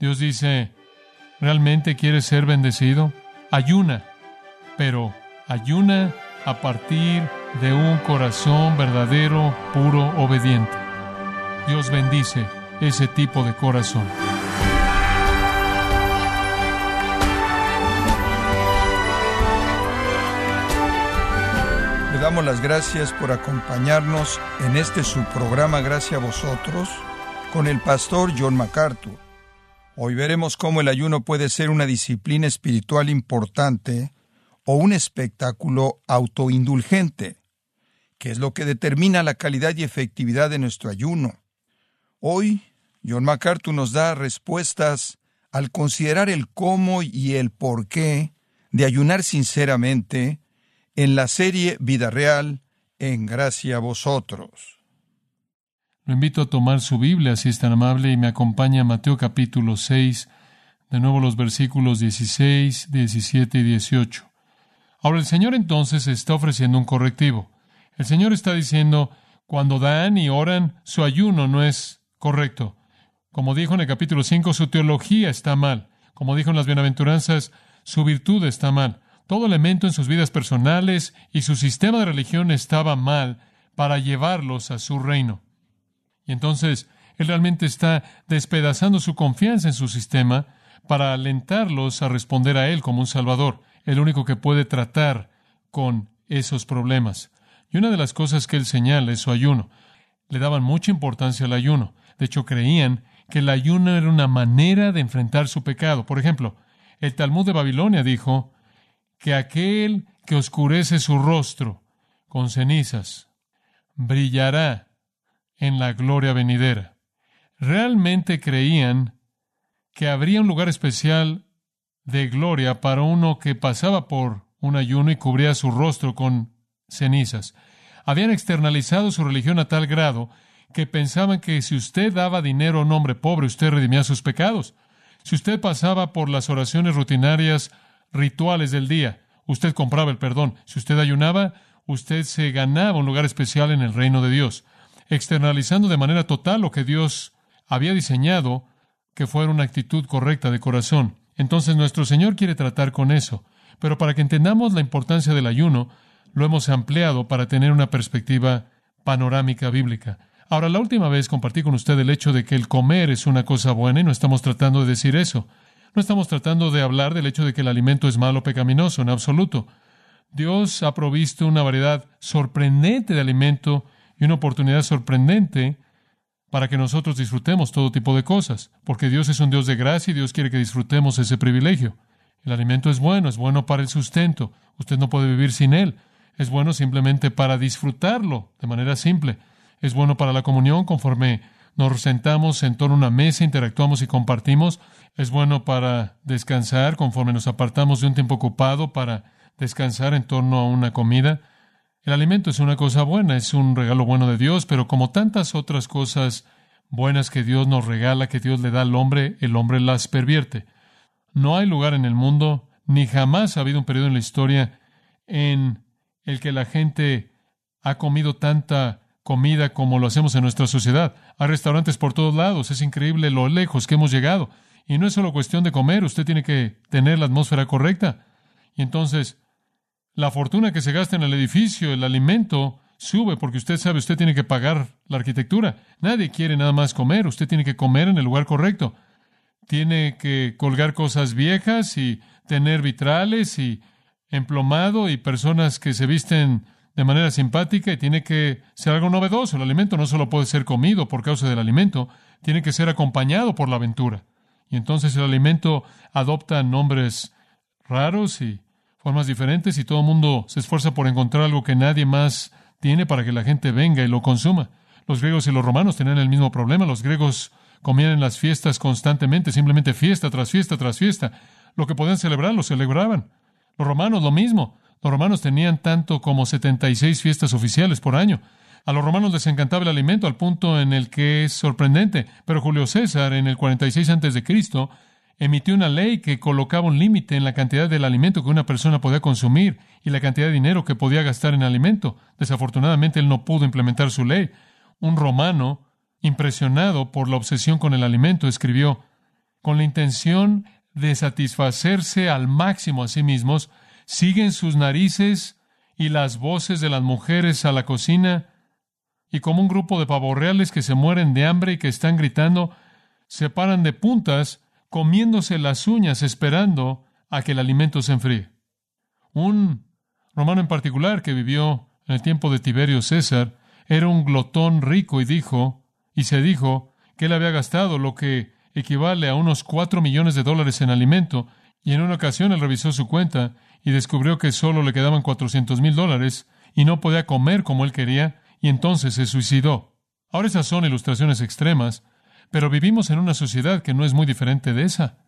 Dios dice, ¿realmente quieres ser bendecido? Ayuna, pero ayuna a partir de un corazón verdadero, puro, obediente. Dios bendice ese tipo de corazón. Le damos las gracias por acompañarnos en este su programa Gracias a vosotros con el pastor John MacArthur. Hoy veremos cómo el ayuno puede ser una disciplina espiritual importante o un espectáculo autoindulgente, que es lo que determina la calidad y efectividad de nuestro ayuno. Hoy, John MacArthur nos da respuestas al considerar el cómo y el por qué de ayunar sinceramente en la serie Vida Real en Gracia a Vosotros. Lo invito a tomar su Biblia, si es tan amable, y me acompaña a Mateo capítulo 6, de nuevo los versículos 16, 17 y 18. Ahora el Señor entonces está ofreciendo un correctivo. El Señor está diciendo, cuando dan y oran, su ayuno no es correcto. Como dijo en el capítulo 5, su teología está mal. Como dijo en las bienaventuranzas, su virtud está mal. Todo elemento en sus vidas personales y su sistema de religión estaba mal para llevarlos a su reino. Y entonces Él realmente está despedazando su confianza en su sistema para alentarlos a responder a Él como un Salvador, el único que puede tratar con esos problemas. Y una de las cosas que Él señala es su ayuno. Le daban mucha importancia al ayuno. De hecho, creían que el ayuno era una manera de enfrentar su pecado. Por ejemplo, el Talmud de Babilonia dijo, que aquel que oscurece su rostro con cenizas brillará en la gloria venidera. Realmente creían que habría un lugar especial de gloria para uno que pasaba por un ayuno y cubría su rostro con cenizas. Habían externalizado su religión a tal grado que pensaban que si usted daba dinero a un hombre pobre, usted redimía sus pecados. Si usted pasaba por las oraciones rutinarias rituales del día. Usted compraba el perdón. Si usted ayunaba, usted se ganaba un lugar especial en el reino de Dios, externalizando de manera total lo que Dios había diseñado que fuera una actitud correcta de corazón. Entonces nuestro Señor quiere tratar con eso. Pero para que entendamos la importancia del ayuno, lo hemos ampliado para tener una perspectiva panorámica bíblica. Ahora, la última vez compartí con usted el hecho de que el comer es una cosa buena y no estamos tratando de decir eso. No estamos tratando de hablar del hecho de que el alimento es malo o pecaminoso, en absoluto. Dios ha provisto una variedad sorprendente de alimento y una oportunidad sorprendente para que nosotros disfrutemos todo tipo de cosas, porque Dios es un Dios de gracia y Dios quiere que disfrutemos ese privilegio. El alimento es bueno, es bueno para el sustento, usted no puede vivir sin él, es bueno simplemente para disfrutarlo de manera simple, es bueno para la comunión conforme nos sentamos en torno a una mesa, interactuamos y compartimos, es bueno para descansar conforme nos apartamos de un tiempo ocupado para descansar en torno a una comida. El alimento es una cosa buena, es un regalo bueno de Dios, pero como tantas otras cosas buenas que Dios nos regala, que Dios le da al hombre, el hombre las pervierte. No hay lugar en el mundo, ni jamás ha habido un periodo en la historia en el que la gente ha comido tanta comida como lo hacemos en nuestra sociedad. Hay restaurantes por todos lados, es increíble lo lejos que hemos llegado. Y no es solo cuestión de comer, usted tiene que tener la atmósfera correcta. Y entonces, la fortuna que se gasta en el edificio, el alimento, sube porque usted sabe, usted tiene que pagar la arquitectura. Nadie quiere nada más comer, usted tiene que comer en el lugar correcto. Tiene que colgar cosas viejas y tener vitrales y emplomado y personas que se visten de manera simpática y tiene que ser algo novedoso. El alimento no solo puede ser comido por causa del alimento, tiene que ser acompañado por la aventura. Y entonces el alimento adopta nombres raros y formas diferentes y todo el mundo se esfuerza por encontrar algo que nadie más tiene para que la gente venga y lo consuma. Los griegos y los romanos tenían el mismo problema. Los griegos comían en las fiestas constantemente, simplemente fiesta tras fiesta tras fiesta. Lo que podían celebrar lo celebraban. Los romanos lo mismo. Los romanos tenían tanto como 76 fiestas oficiales por año. A los romanos les encantaba el alimento al punto en el que es sorprendente, pero Julio César en el 46 antes de Cristo emitió una ley que colocaba un límite en la cantidad del alimento que una persona podía consumir y la cantidad de dinero que podía gastar en alimento. Desafortunadamente él no pudo implementar su ley. Un romano, impresionado por la obsesión con el alimento, escribió con la intención de satisfacerse al máximo a sí mismos, siguen sus narices y las voces de las mujeres a la cocina, y como un grupo de pavorreales que se mueren de hambre y que están gritando, se paran de puntas, comiéndose las uñas, esperando a que el alimento se enfríe. Un romano en particular que vivió en el tiempo de Tiberio César era un glotón rico y dijo, y se dijo, que él había gastado lo que equivale a unos cuatro millones de dólares en alimento, y en una ocasión él revisó su cuenta y descubrió que solo le quedaban cuatrocientos mil dólares y no podía comer como él quería, y entonces se suicidó. Ahora esas son ilustraciones extremas, pero vivimos en una sociedad que no es muy diferente de esa.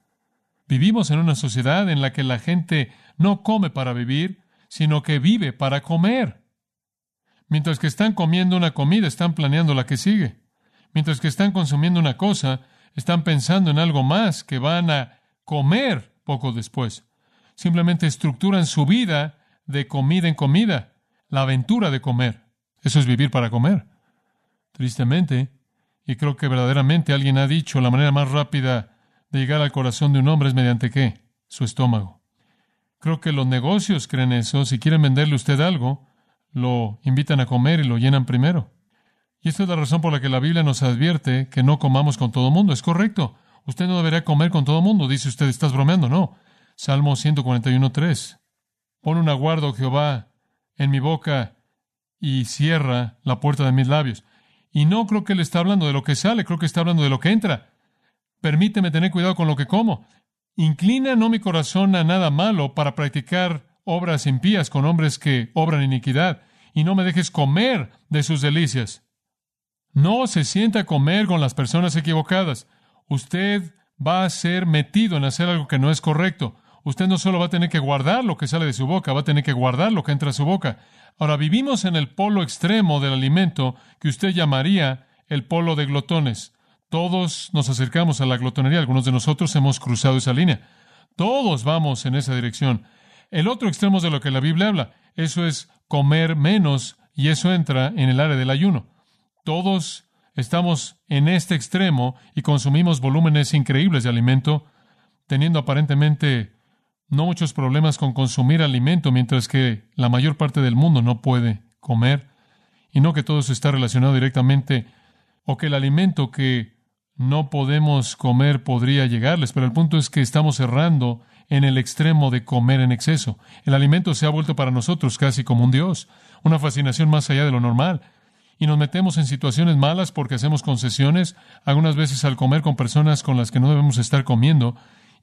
Vivimos en una sociedad en la que la gente no come para vivir, sino que vive para comer. Mientras que están comiendo una comida, están planeando la que sigue. Mientras que están consumiendo una cosa, están pensando en algo más que van a comer poco después. Simplemente estructuran su vida de comida en comida, la aventura de comer. Eso es vivir para comer. Tristemente, y creo que verdaderamente alguien ha dicho, la manera más rápida de llegar al corazón de un hombre es mediante qué? Su estómago. Creo que los negocios creen eso. Si quieren venderle usted algo, lo invitan a comer y lo llenan primero. Y esta es la razón por la que la Biblia nos advierte que no comamos con todo mundo. Es correcto. Usted no debería comer con todo mundo. Dice usted, estás bromeando. No. Salmo 141.3. Pon un aguardo, Jehová, en mi boca y cierra la puerta de mis labios. Y no creo que él está hablando de lo que sale, creo que está hablando de lo que entra. Permíteme tener cuidado con lo que como. Inclina no mi corazón a nada malo para practicar obras impías con hombres que obran iniquidad, y no me dejes comer de sus delicias. No se sienta a comer con las personas equivocadas. Usted va a ser metido en hacer algo que no es correcto. Usted no solo va a tener que guardar lo que sale de su boca, va a tener que guardar lo que entra a su boca. Ahora vivimos en el polo extremo del alimento que usted llamaría el polo de glotones. Todos nos acercamos a la glotonería, algunos de nosotros hemos cruzado esa línea. Todos vamos en esa dirección. El otro extremo de lo que la Biblia habla, eso es comer menos y eso entra en el área del ayuno. Todos estamos en este extremo y consumimos volúmenes increíbles de alimento, teniendo aparentemente no muchos problemas con consumir alimento, mientras que la mayor parte del mundo no puede comer. Y no que todo eso está relacionado directamente, o que el alimento que no podemos comer podría llegarles, pero el punto es que estamos errando en el extremo de comer en exceso. El alimento se ha vuelto para nosotros casi como un Dios, una fascinación más allá de lo normal y nos metemos en situaciones malas porque hacemos concesiones, algunas veces al comer con personas con las que no debemos estar comiendo,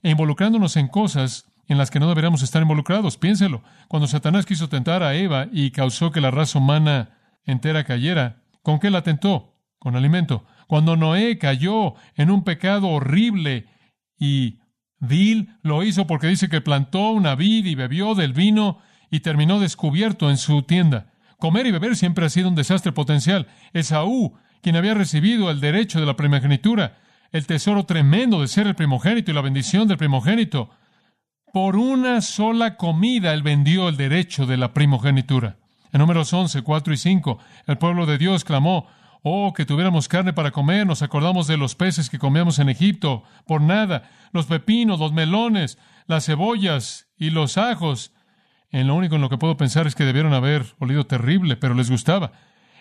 e involucrándonos en cosas en las que no deberíamos estar involucrados. Piénselo. Cuando Satanás quiso tentar a Eva y causó que la raza humana entera cayera, ¿con qué la tentó? Con alimento. Cuando Noé cayó en un pecado horrible y vil, lo hizo porque dice que plantó una vid y bebió del vino y terminó descubierto en su tienda. Comer y beber siempre ha sido un desastre potencial. Esaú, quien había recibido el derecho de la primogenitura, el tesoro tremendo de ser el primogénito y la bendición del primogénito, por una sola comida él vendió el derecho de la primogenitura. En números 11, 4 y 5, el pueblo de Dios clamó, Oh, que tuviéramos carne para comer, nos acordamos de los peces que comíamos en Egipto, por nada, los pepinos, los melones, las cebollas y los ajos, en lo único en lo que puedo pensar es que debieron haber olido terrible, pero les gustaba.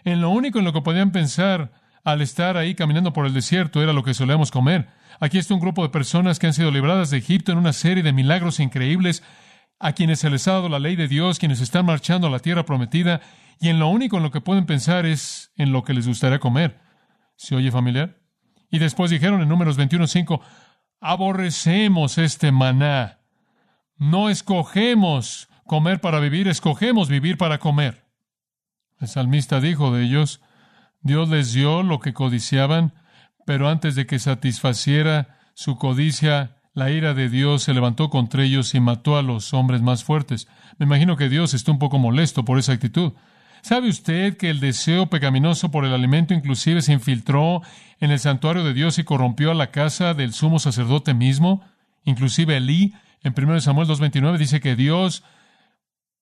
En lo único en lo que podían pensar al estar ahí caminando por el desierto era lo que solíamos comer. Aquí está un grupo de personas que han sido libradas de Egipto en una serie de milagros increíbles, a quienes se les ha dado la ley de Dios, quienes están marchando a la tierra prometida, y en lo único en lo que pueden pensar es en lo que les gustaría comer. ¿Se oye familiar? Y después dijeron en números 21.5, aborrecemos este maná, no escogemos comer para vivir, escogemos vivir para comer. El salmista dijo de ellos, Dios les dio lo que codiciaban, pero antes de que satisfaciera su codicia, la ira de Dios se levantó contra ellos y mató a los hombres más fuertes. Me imagino que Dios está un poco molesto por esa actitud. ¿Sabe usted que el deseo pecaminoso por el alimento inclusive se infiltró en el santuario de Dios y corrompió a la casa del sumo sacerdote mismo? Inclusive Elí, en 1 Samuel 2.29, dice que Dios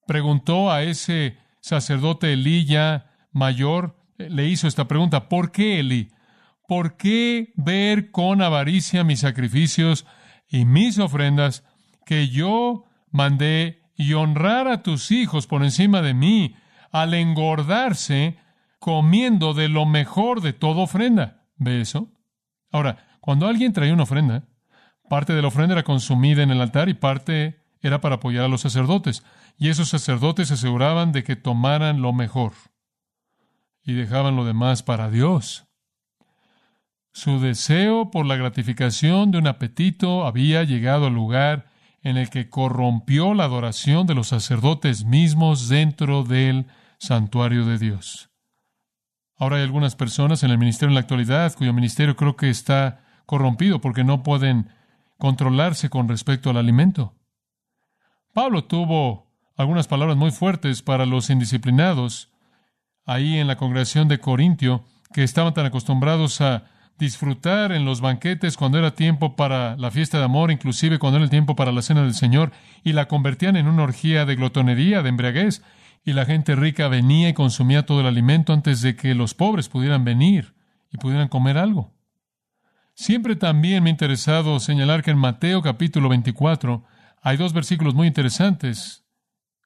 preguntó a ese sacerdote Elí ya mayor, le hizo esta pregunta, ¿por qué Elí? ¿Por qué ver con avaricia mis sacrificios y mis ofrendas que yo mandé y honrar a tus hijos por encima de mí al engordarse comiendo de lo mejor de toda ofrenda? ¿Ve eso? Ahora, cuando alguien traía una ofrenda, parte de la ofrenda era consumida en el altar y parte era para apoyar a los sacerdotes. Y esos sacerdotes se aseguraban de que tomaran lo mejor y dejaban lo demás para Dios. Su deseo por la gratificación de un apetito había llegado al lugar en el que corrompió la adoración de los sacerdotes mismos dentro del santuario de Dios. Ahora hay algunas personas en el ministerio en la actualidad cuyo ministerio creo que está corrompido porque no pueden controlarse con respecto al alimento. Pablo tuvo algunas palabras muy fuertes para los indisciplinados ahí en la congregación de Corintio que estaban tan acostumbrados a disfrutar en los banquetes cuando era tiempo para la fiesta de amor, inclusive cuando era el tiempo para la cena del Señor, y la convertían en una orgía de glotonería, de embriaguez, y la gente rica venía y consumía todo el alimento antes de que los pobres pudieran venir y pudieran comer algo. Siempre también me ha interesado señalar que en Mateo capítulo 24 hay dos versículos muy interesantes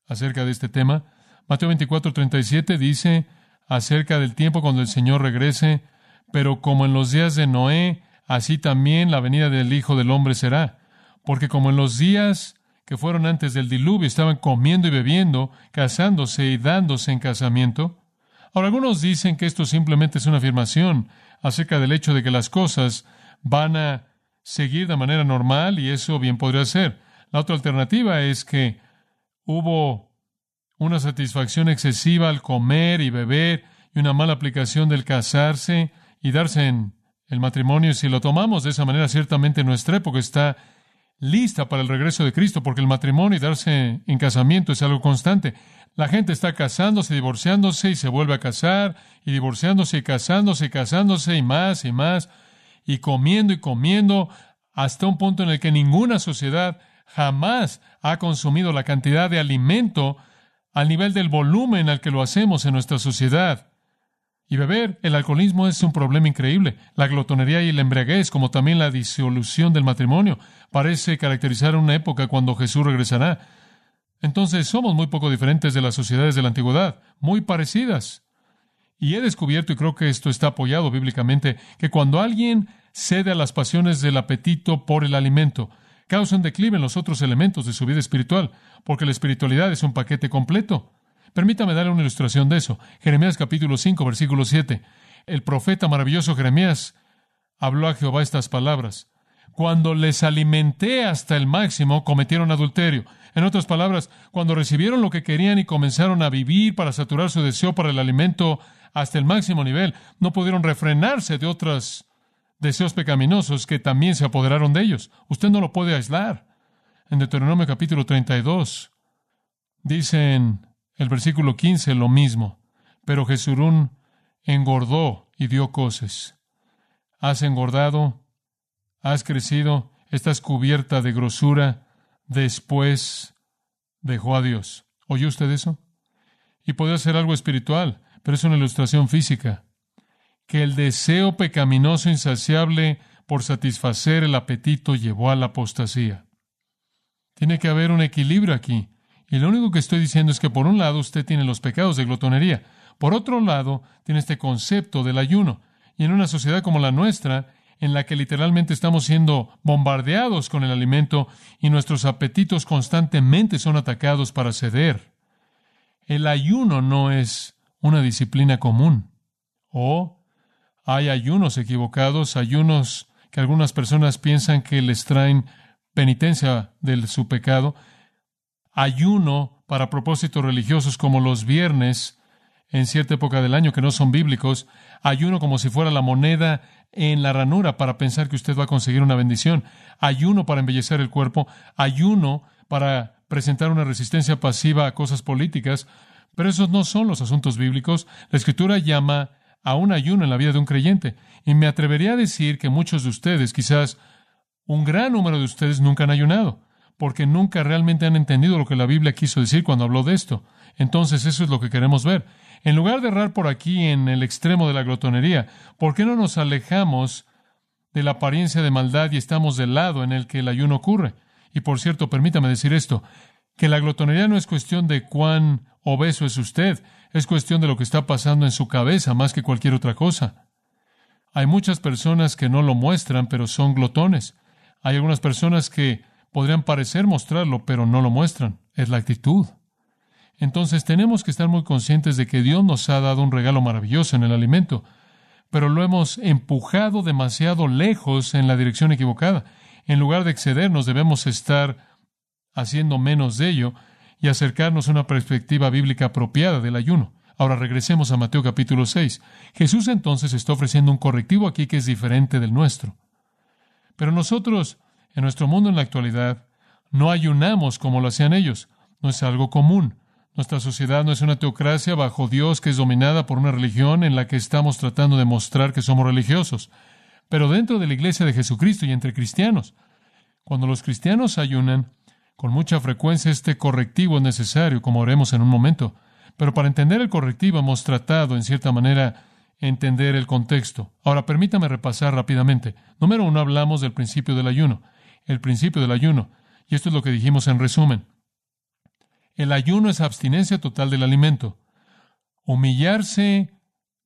acerca de este tema. Mateo 24, 37 dice acerca del tiempo cuando el Señor regrese, pero como en los días de Noé, así también la venida del Hijo del Hombre será. Porque como en los días que fueron antes del diluvio estaban comiendo y bebiendo, casándose y dándose en casamiento. Ahora algunos dicen que esto simplemente es una afirmación acerca del hecho de que las cosas van a seguir de manera normal y eso bien podría ser. La otra alternativa es que hubo una satisfacción excesiva al comer y beber y una mala aplicación del casarse y darse en el matrimonio. Si lo tomamos de esa manera, ciertamente nuestra época está lista para el regreso de Cristo, porque el matrimonio y darse en casamiento es algo constante. La gente está casándose, divorciándose y se vuelve a casar, y divorciándose y casándose y casándose y más y más, y comiendo y comiendo, hasta un punto en el que ninguna sociedad jamás ha consumido la cantidad de alimento al nivel del volumen al que lo hacemos en nuestra sociedad. Y beber, el alcoholismo es un problema increíble. La glotonería y la embriaguez, como también la disolución del matrimonio, parece caracterizar una época cuando Jesús regresará. Entonces somos muy poco diferentes de las sociedades de la antigüedad, muy parecidas. Y he descubierto, y creo que esto está apoyado bíblicamente, que cuando alguien cede a las pasiones del apetito por el alimento, causa un declive en los otros elementos de su vida espiritual, porque la espiritualidad es un paquete completo. Permítame darle una ilustración de eso. Jeremías capítulo 5, versículo 7. El profeta maravilloso Jeremías habló a Jehová estas palabras. Cuando les alimenté hasta el máximo, cometieron adulterio. En otras palabras, cuando recibieron lo que querían y comenzaron a vivir para saturar su deseo para el alimento hasta el máximo nivel, no pudieron refrenarse de otros deseos pecaminosos que también se apoderaron de ellos. Usted no lo puede aislar. En Deuteronomio capítulo 32 dicen el versículo 15 lo mismo, pero Jesurún engordó y dio coces. Has engordado, has crecido, estás cubierta de grosura, después dejó a Dios. ¿Oyó usted eso? Y podría ser algo espiritual, pero es una ilustración física. Que el deseo pecaminoso insaciable por satisfacer el apetito llevó a la apostasía. Tiene que haber un equilibrio aquí. Y lo único que estoy diciendo es que por un lado usted tiene los pecados de glotonería, por otro lado tiene este concepto del ayuno. Y en una sociedad como la nuestra, en la que literalmente estamos siendo bombardeados con el alimento y nuestros apetitos constantemente son atacados para ceder, el ayuno no es una disciplina común. O hay ayunos equivocados, ayunos que algunas personas piensan que les traen penitencia de su pecado, ayuno para propósitos religiosos como los viernes en cierta época del año que no son bíblicos, ayuno como si fuera la moneda en la ranura para pensar que usted va a conseguir una bendición, ayuno para embellecer el cuerpo, ayuno para presentar una resistencia pasiva a cosas políticas, pero esos no son los asuntos bíblicos. La escritura llama a un ayuno en la vida de un creyente, y me atrevería a decir que muchos de ustedes, quizás un gran número de ustedes, nunca han ayunado porque nunca realmente han entendido lo que la Biblia quiso decir cuando habló de esto. Entonces eso es lo que queremos ver. En lugar de errar por aquí en el extremo de la glotonería, ¿por qué no nos alejamos de la apariencia de maldad y estamos del lado en el que el ayuno ocurre? Y por cierto, permítame decir esto, que la glotonería no es cuestión de cuán obeso es usted, es cuestión de lo que está pasando en su cabeza más que cualquier otra cosa. Hay muchas personas que no lo muestran, pero son glotones. Hay algunas personas que podrían parecer mostrarlo, pero no lo muestran. Es la actitud. Entonces tenemos que estar muy conscientes de que Dios nos ha dado un regalo maravilloso en el alimento, pero lo hemos empujado demasiado lejos en la dirección equivocada. En lugar de excedernos, debemos estar haciendo menos de ello y acercarnos a una perspectiva bíblica apropiada del ayuno. Ahora regresemos a Mateo capítulo 6. Jesús entonces está ofreciendo un correctivo aquí que es diferente del nuestro. Pero nosotros, en nuestro mundo en la actualidad, no ayunamos como lo hacían ellos. No es algo común. Nuestra sociedad no es una teocracia bajo Dios que es dominada por una religión en la que estamos tratando de mostrar que somos religiosos. Pero dentro de la iglesia de Jesucristo y entre cristianos, cuando los cristianos ayunan, con mucha frecuencia este correctivo es necesario, como haremos en un momento. Pero para entender el correctivo hemos tratado, en cierta manera, entender el contexto. Ahora, permítame repasar rápidamente. Número uno, hablamos del principio del ayuno. El principio del ayuno. Y esto es lo que dijimos en resumen. El ayuno es abstinencia total del alimento. Humillarse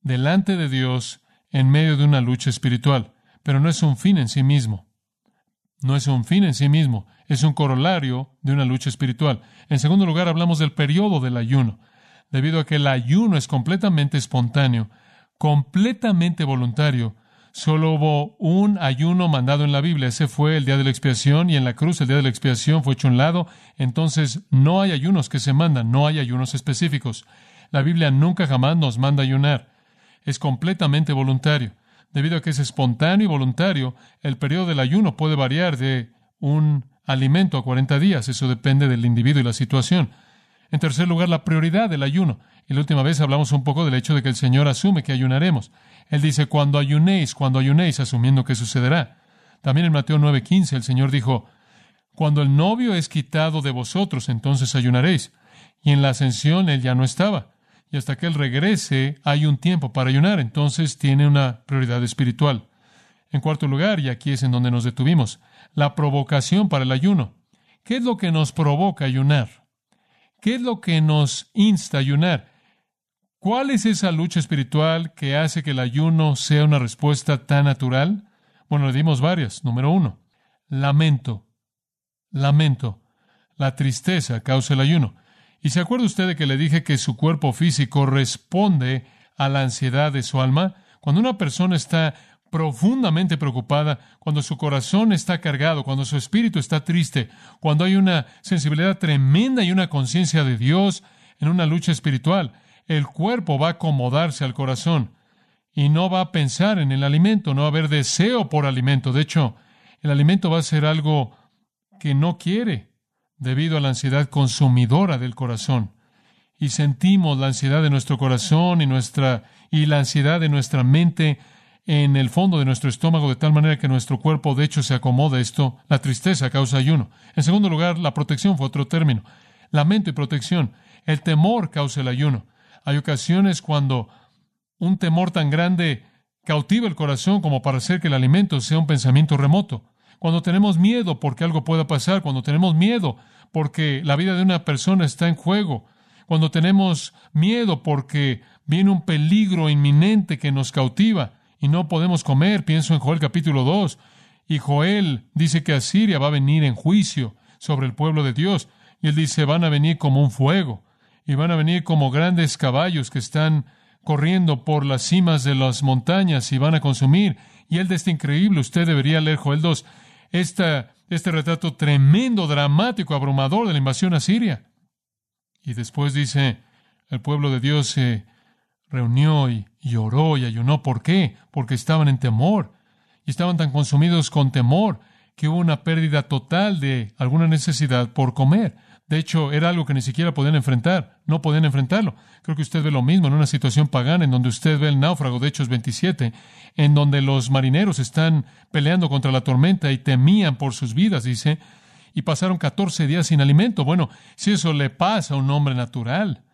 delante de Dios en medio de una lucha espiritual. Pero no es un fin en sí mismo. No es un fin en sí mismo es un corolario de una lucha espiritual. En segundo lugar, hablamos del periodo del ayuno. Debido a que el ayuno es completamente espontáneo, completamente voluntario, solo hubo un ayuno mandado en la Biblia. Ese fue el día de la expiación y en la cruz el día de la expiación fue hecho un lado. Entonces no hay ayunos que se mandan, no hay ayunos específicos. La Biblia nunca jamás nos manda ayunar. Es completamente voluntario. Debido a que es espontáneo y voluntario, el periodo del ayuno puede variar de un alimento a 40 días. Eso depende del individuo y la situación. En tercer lugar, la prioridad del ayuno. Y la última vez hablamos un poco del hecho de que el Señor asume que ayunaremos. Él dice, cuando ayunéis, cuando ayunéis, asumiendo que sucederá. También en Mateo 9:15 el Señor dijo, cuando el novio es quitado de vosotros, entonces ayunaréis. Y en la ascensión él ya no estaba. Y hasta que él regrese, hay un tiempo para ayunar. Entonces tiene una prioridad espiritual. En cuarto lugar, y aquí es en donde nos detuvimos, la provocación para el ayuno. ¿Qué es lo que nos provoca ayunar? ¿Qué es lo que nos insta a ayunar? ¿Cuál es esa lucha espiritual que hace que el ayuno sea una respuesta tan natural? Bueno, le dimos varias. Número uno, lamento. Lamento. La tristeza causa el ayuno. ¿Y se acuerda usted de que le dije que su cuerpo físico responde a la ansiedad de su alma? Cuando una persona está profundamente preocupada, cuando su corazón está cargado, cuando su espíritu está triste, cuando hay una sensibilidad tremenda y una conciencia de Dios en una lucha espiritual, el cuerpo va a acomodarse al corazón y no va a pensar en el alimento, no va a haber deseo por alimento. De hecho, el alimento va a ser algo que no quiere debido a la ansiedad consumidora del corazón. Y sentimos la ansiedad de nuestro corazón y nuestra y la ansiedad de nuestra mente en el fondo de nuestro estómago de tal manera que nuestro cuerpo de hecho se acomoda esto. La tristeza causa ayuno. En segundo lugar, la protección fue otro término. Lamento y protección. El temor causa el ayuno. Hay ocasiones cuando un temor tan grande cautiva el corazón como para hacer que el alimento sea un pensamiento remoto. Cuando tenemos miedo porque algo pueda pasar, cuando tenemos miedo porque la vida de una persona está en juego, cuando tenemos miedo porque viene un peligro inminente que nos cautiva, y no podemos comer. Pienso en Joel capítulo 2. Y Joel dice que Asiria va a venir en juicio sobre el pueblo de Dios. Y él dice, van a venir como un fuego. Y van a venir como grandes caballos que están corriendo por las cimas de las montañas y van a consumir. Y él de este increíble, usted debería leer Joel 2, esta, este retrato tremendo, dramático, abrumador de la invasión a Siria. Y después dice, el pueblo de Dios se reunió y lloró y ayunó. ¿Por qué? Porque estaban en temor y estaban tan consumidos con temor que hubo una pérdida total de alguna necesidad por comer. De hecho, era algo que ni siquiera podían enfrentar, no podían enfrentarlo. Creo que usted ve lo mismo en una situación pagana en donde usted ve el náufrago de Hechos 27, en donde los marineros están peleando contra la tormenta y temían por sus vidas, dice, y pasaron 14 días sin alimento. Bueno, si eso le pasa a un hombre natural,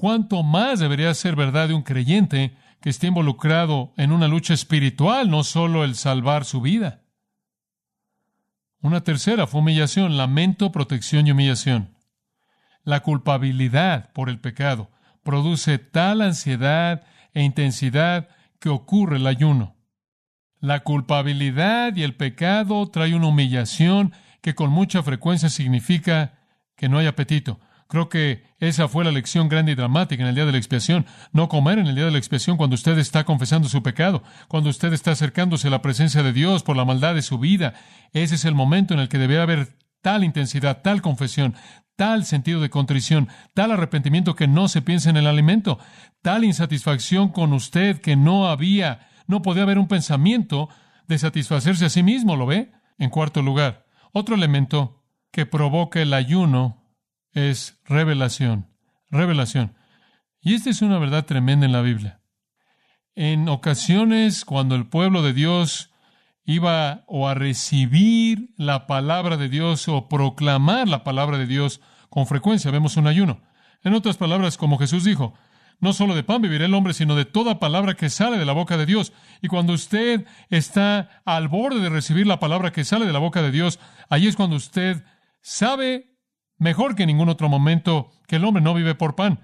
¿cuánto más debería ser verdad de un creyente que esté involucrado en una lucha espiritual, no solo el salvar su vida? Una tercera fue humillación, lamento, protección y humillación. La culpabilidad por el pecado produce tal ansiedad e intensidad que ocurre el ayuno. La culpabilidad y el pecado trae una humillación que con mucha frecuencia significa que no hay apetito. Creo que esa fue la lección grande y dramática en el día de la expiación. No comer en el día de la expiación cuando usted está confesando su pecado, cuando usted está acercándose a la presencia de Dios por la maldad de su vida. Ese es el momento en el que debe haber tal intensidad, tal confesión, tal sentido de contrición, tal arrepentimiento que no se piensa en el alimento, tal insatisfacción con usted que no había, no podía haber un pensamiento de satisfacerse a sí mismo, ¿lo ve? En cuarto lugar, otro elemento que provoca el ayuno es revelación, revelación. Y esta es una verdad tremenda en la Biblia. En ocasiones, cuando el pueblo de Dios iba o a recibir la palabra de Dios o proclamar la palabra de Dios, con frecuencia vemos un ayuno. En otras palabras, como Jesús dijo, no solo de pan vivirá el hombre, sino de toda palabra que sale de la boca de Dios. Y cuando usted está al borde de recibir la palabra que sale de la boca de Dios, ahí es cuando usted sabe mejor que en ningún otro momento que el hombre no vive por pan.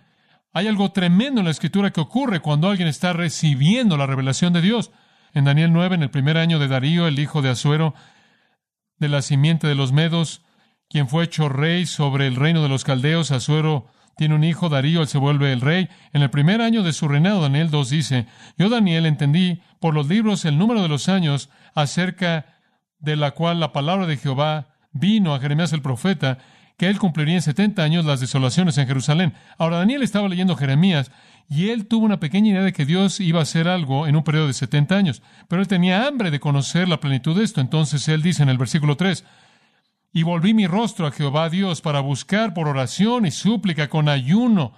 Hay algo tremendo en la escritura que ocurre cuando alguien está recibiendo la revelación de Dios. En Daniel 9, en el primer año de Darío, el hijo de Asuero, de la simiente de los Medos, quien fue hecho rey sobre el reino de los caldeos, Asuero tiene un hijo, Darío, él se vuelve el rey. En el primer año de su reinado, Daniel 2 dice, yo Daniel entendí por los libros el número de los años acerca de la cual la palabra de Jehová vino a Jeremías el profeta, que él cumpliría en setenta años las desolaciones en Jerusalén. Ahora Daniel estaba leyendo Jeremías y él tuvo una pequeña idea de que Dios iba a hacer algo en un periodo de 70 años, pero él tenía hambre de conocer la plenitud de esto. Entonces él dice en el versículo 3, y volví mi rostro a Jehová Dios para buscar por oración y súplica con ayuno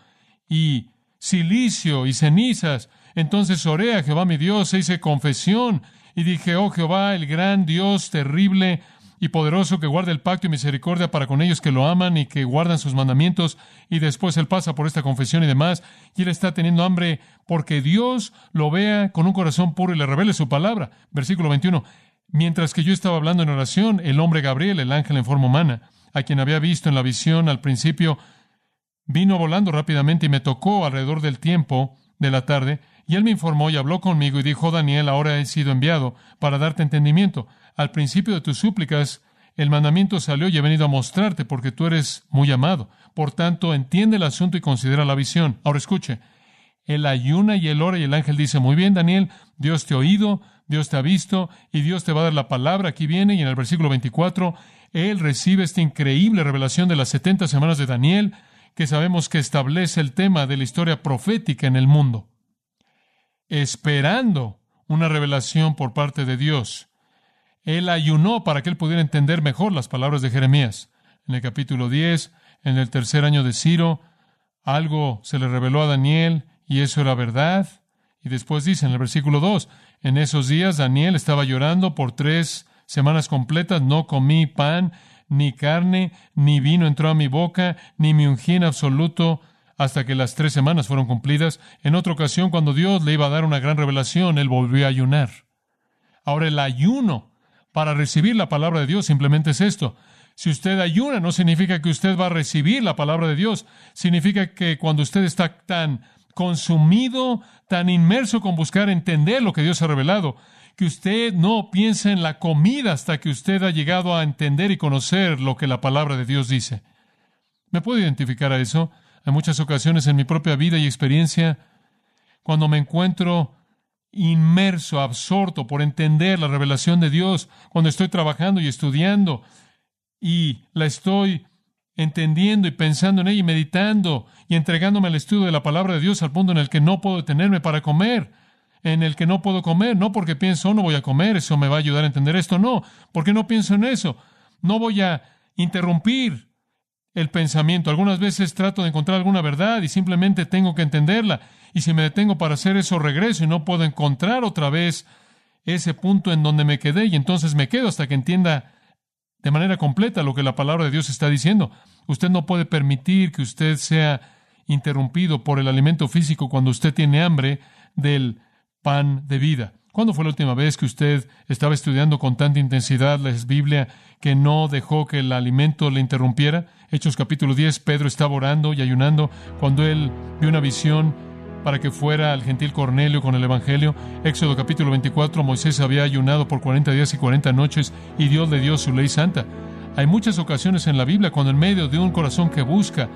y silicio y cenizas. Entonces oré a Jehová mi Dios e hice confesión y dije, oh Jehová, el gran Dios terrible, y poderoso que guarda el pacto y misericordia para con ellos que lo aman y que guardan sus mandamientos. Y después él pasa por esta confesión y demás, y él está teniendo hambre porque Dios lo vea con un corazón puro y le revele su palabra. Versículo 21. Mientras que yo estaba hablando en oración, el hombre Gabriel, el ángel en forma humana, a quien había visto en la visión al principio, vino volando rápidamente y me tocó alrededor del tiempo de la tarde, y él me informó y habló conmigo y dijo, Daniel, ahora he sido enviado para darte entendimiento al principio de tus súplicas, el mandamiento salió y he venido a mostrarte porque tú eres muy amado. Por tanto, entiende el asunto y considera la visión. Ahora escuche, el ayuna y el ora y el ángel dice, muy bien, Daniel, Dios te ha oído, Dios te ha visto y Dios te va a dar la palabra. Aquí viene y en el versículo 24, él recibe esta increíble revelación de las 70 semanas de Daniel, que sabemos que establece el tema de la historia profética en el mundo, esperando una revelación por parte de Dios. Él ayunó para que él pudiera entender mejor las palabras de Jeremías. En el capítulo 10, en el tercer año de Ciro, algo se le reveló a Daniel y eso era verdad. Y después dice en el versículo 2, en esos días Daniel estaba llorando por tres semanas completas, no comí pan, ni carne, ni vino entró a mi boca, ni me ungí en absoluto hasta que las tres semanas fueron cumplidas. En otra ocasión, cuando Dios le iba a dar una gran revelación, él volvió a ayunar. Ahora el ayuno para recibir la palabra de Dios simplemente es esto. Si usted ayuna, no significa que usted va a recibir la palabra de Dios. Significa que cuando usted está tan consumido, tan inmerso con buscar entender lo que Dios ha revelado, que usted no piensa en la comida hasta que usted ha llegado a entender y conocer lo que la palabra de Dios dice. ¿Me puedo identificar a eso? Hay muchas ocasiones en mi propia vida y experiencia cuando me encuentro inmerso, absorto por entender la revelación de Dios cuando estoy trabajando y estudiando. Y la estoy entendiendo y pensando en ella y meditando y entregándome al estudio de la palabra de Dios al punto en el que no puedo detenerme para comer, en el que no puedo comer, no porque pienso, oh, no voy a comer, eso me va a ayudar a entender esto, no, porque no pienso en eso, no voy a interrumpir el pensamiento. Algunas veces trato de encontrar alguna verdad y simplemente tengo que entenderla. Y si me detengo para hacer eso, regreso y no puedo encontrar otra vez ese punto en donde me quedé y entonces me quedo hasta que entienda de manera completa lo que la palabra de Dios está diciendo. Usted no puede permitir que usted sea interrumpido por el alimento físico cuando usted tiene hambre del pan de vida. ¿Cuándo fue la última vez que usted estaba estudiando con tanta intensidad la Biblia que no dejó que el alimento le interrumpiera? Hechos capítulo 10, Pedro estaba orando y ayunando cuando él vio una visión para que fuera al gentil Cornelio con el Evangelio. Éxodo capítulo 24, Moisés había ayunado por 40 días y 40 noches y Dios le dio su ley santa. Hay muchas ocasiones en la Biblia cuando en medio de un corazón que busca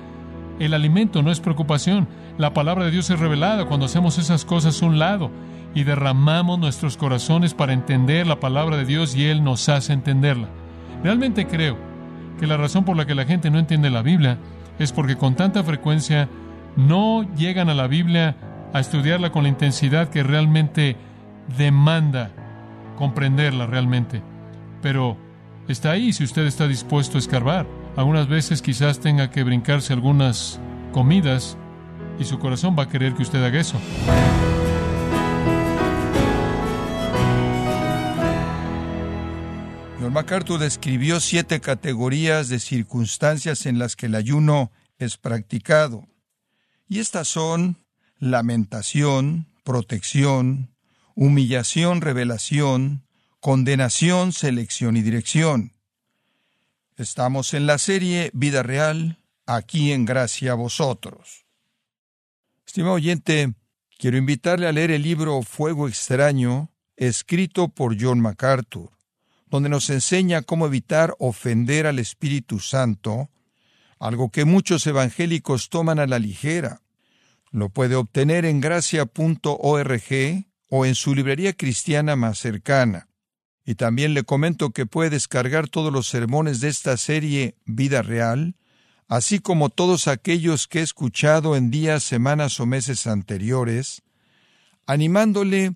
el alimento no es preocupación. La palabra de Dios es revelada cuando hacemos esas cosas a un lado y derramamos nuestros corazones para entender la palabra de Dios y Él nos hace entenderla. Realmente creo que la razón por la que la gente no entiende la Biblia es porque con tanta frecuencia no llegan a la Biblia a estudiarla con la intensidad que realmente demanda comprenderla realmente. Pero está ahí si usted está dispuesto a escarbar. Algunas veces quizás tenga que brincarse algunas comidas y su corazón va a querer que usted haga eso. MacArthur describió siete categorías de circunstancias en las que el ayuno es practicado. Y estas son lamentación, protección, humillación, revelación, condenación, selección y dirección. Estamos en la serie Vida Real, aquí en Gracia a Vosotros. Estimado oyente, quiero invitarle a leer el libro Fuego extraño, escrito por John MacArthur donde nos enseña cómo evitar ofender al Espíritu Santo, algo que muchos evangélicos toman a la ligera. Lo puede obtener en gracia.org o en su librería cristiana más cercana. Y también le comento que puede descargar todos los sermones de esta serie Vida Real, así como todos aquellos que he escuchado en días, semanas o meses anteriores, animándole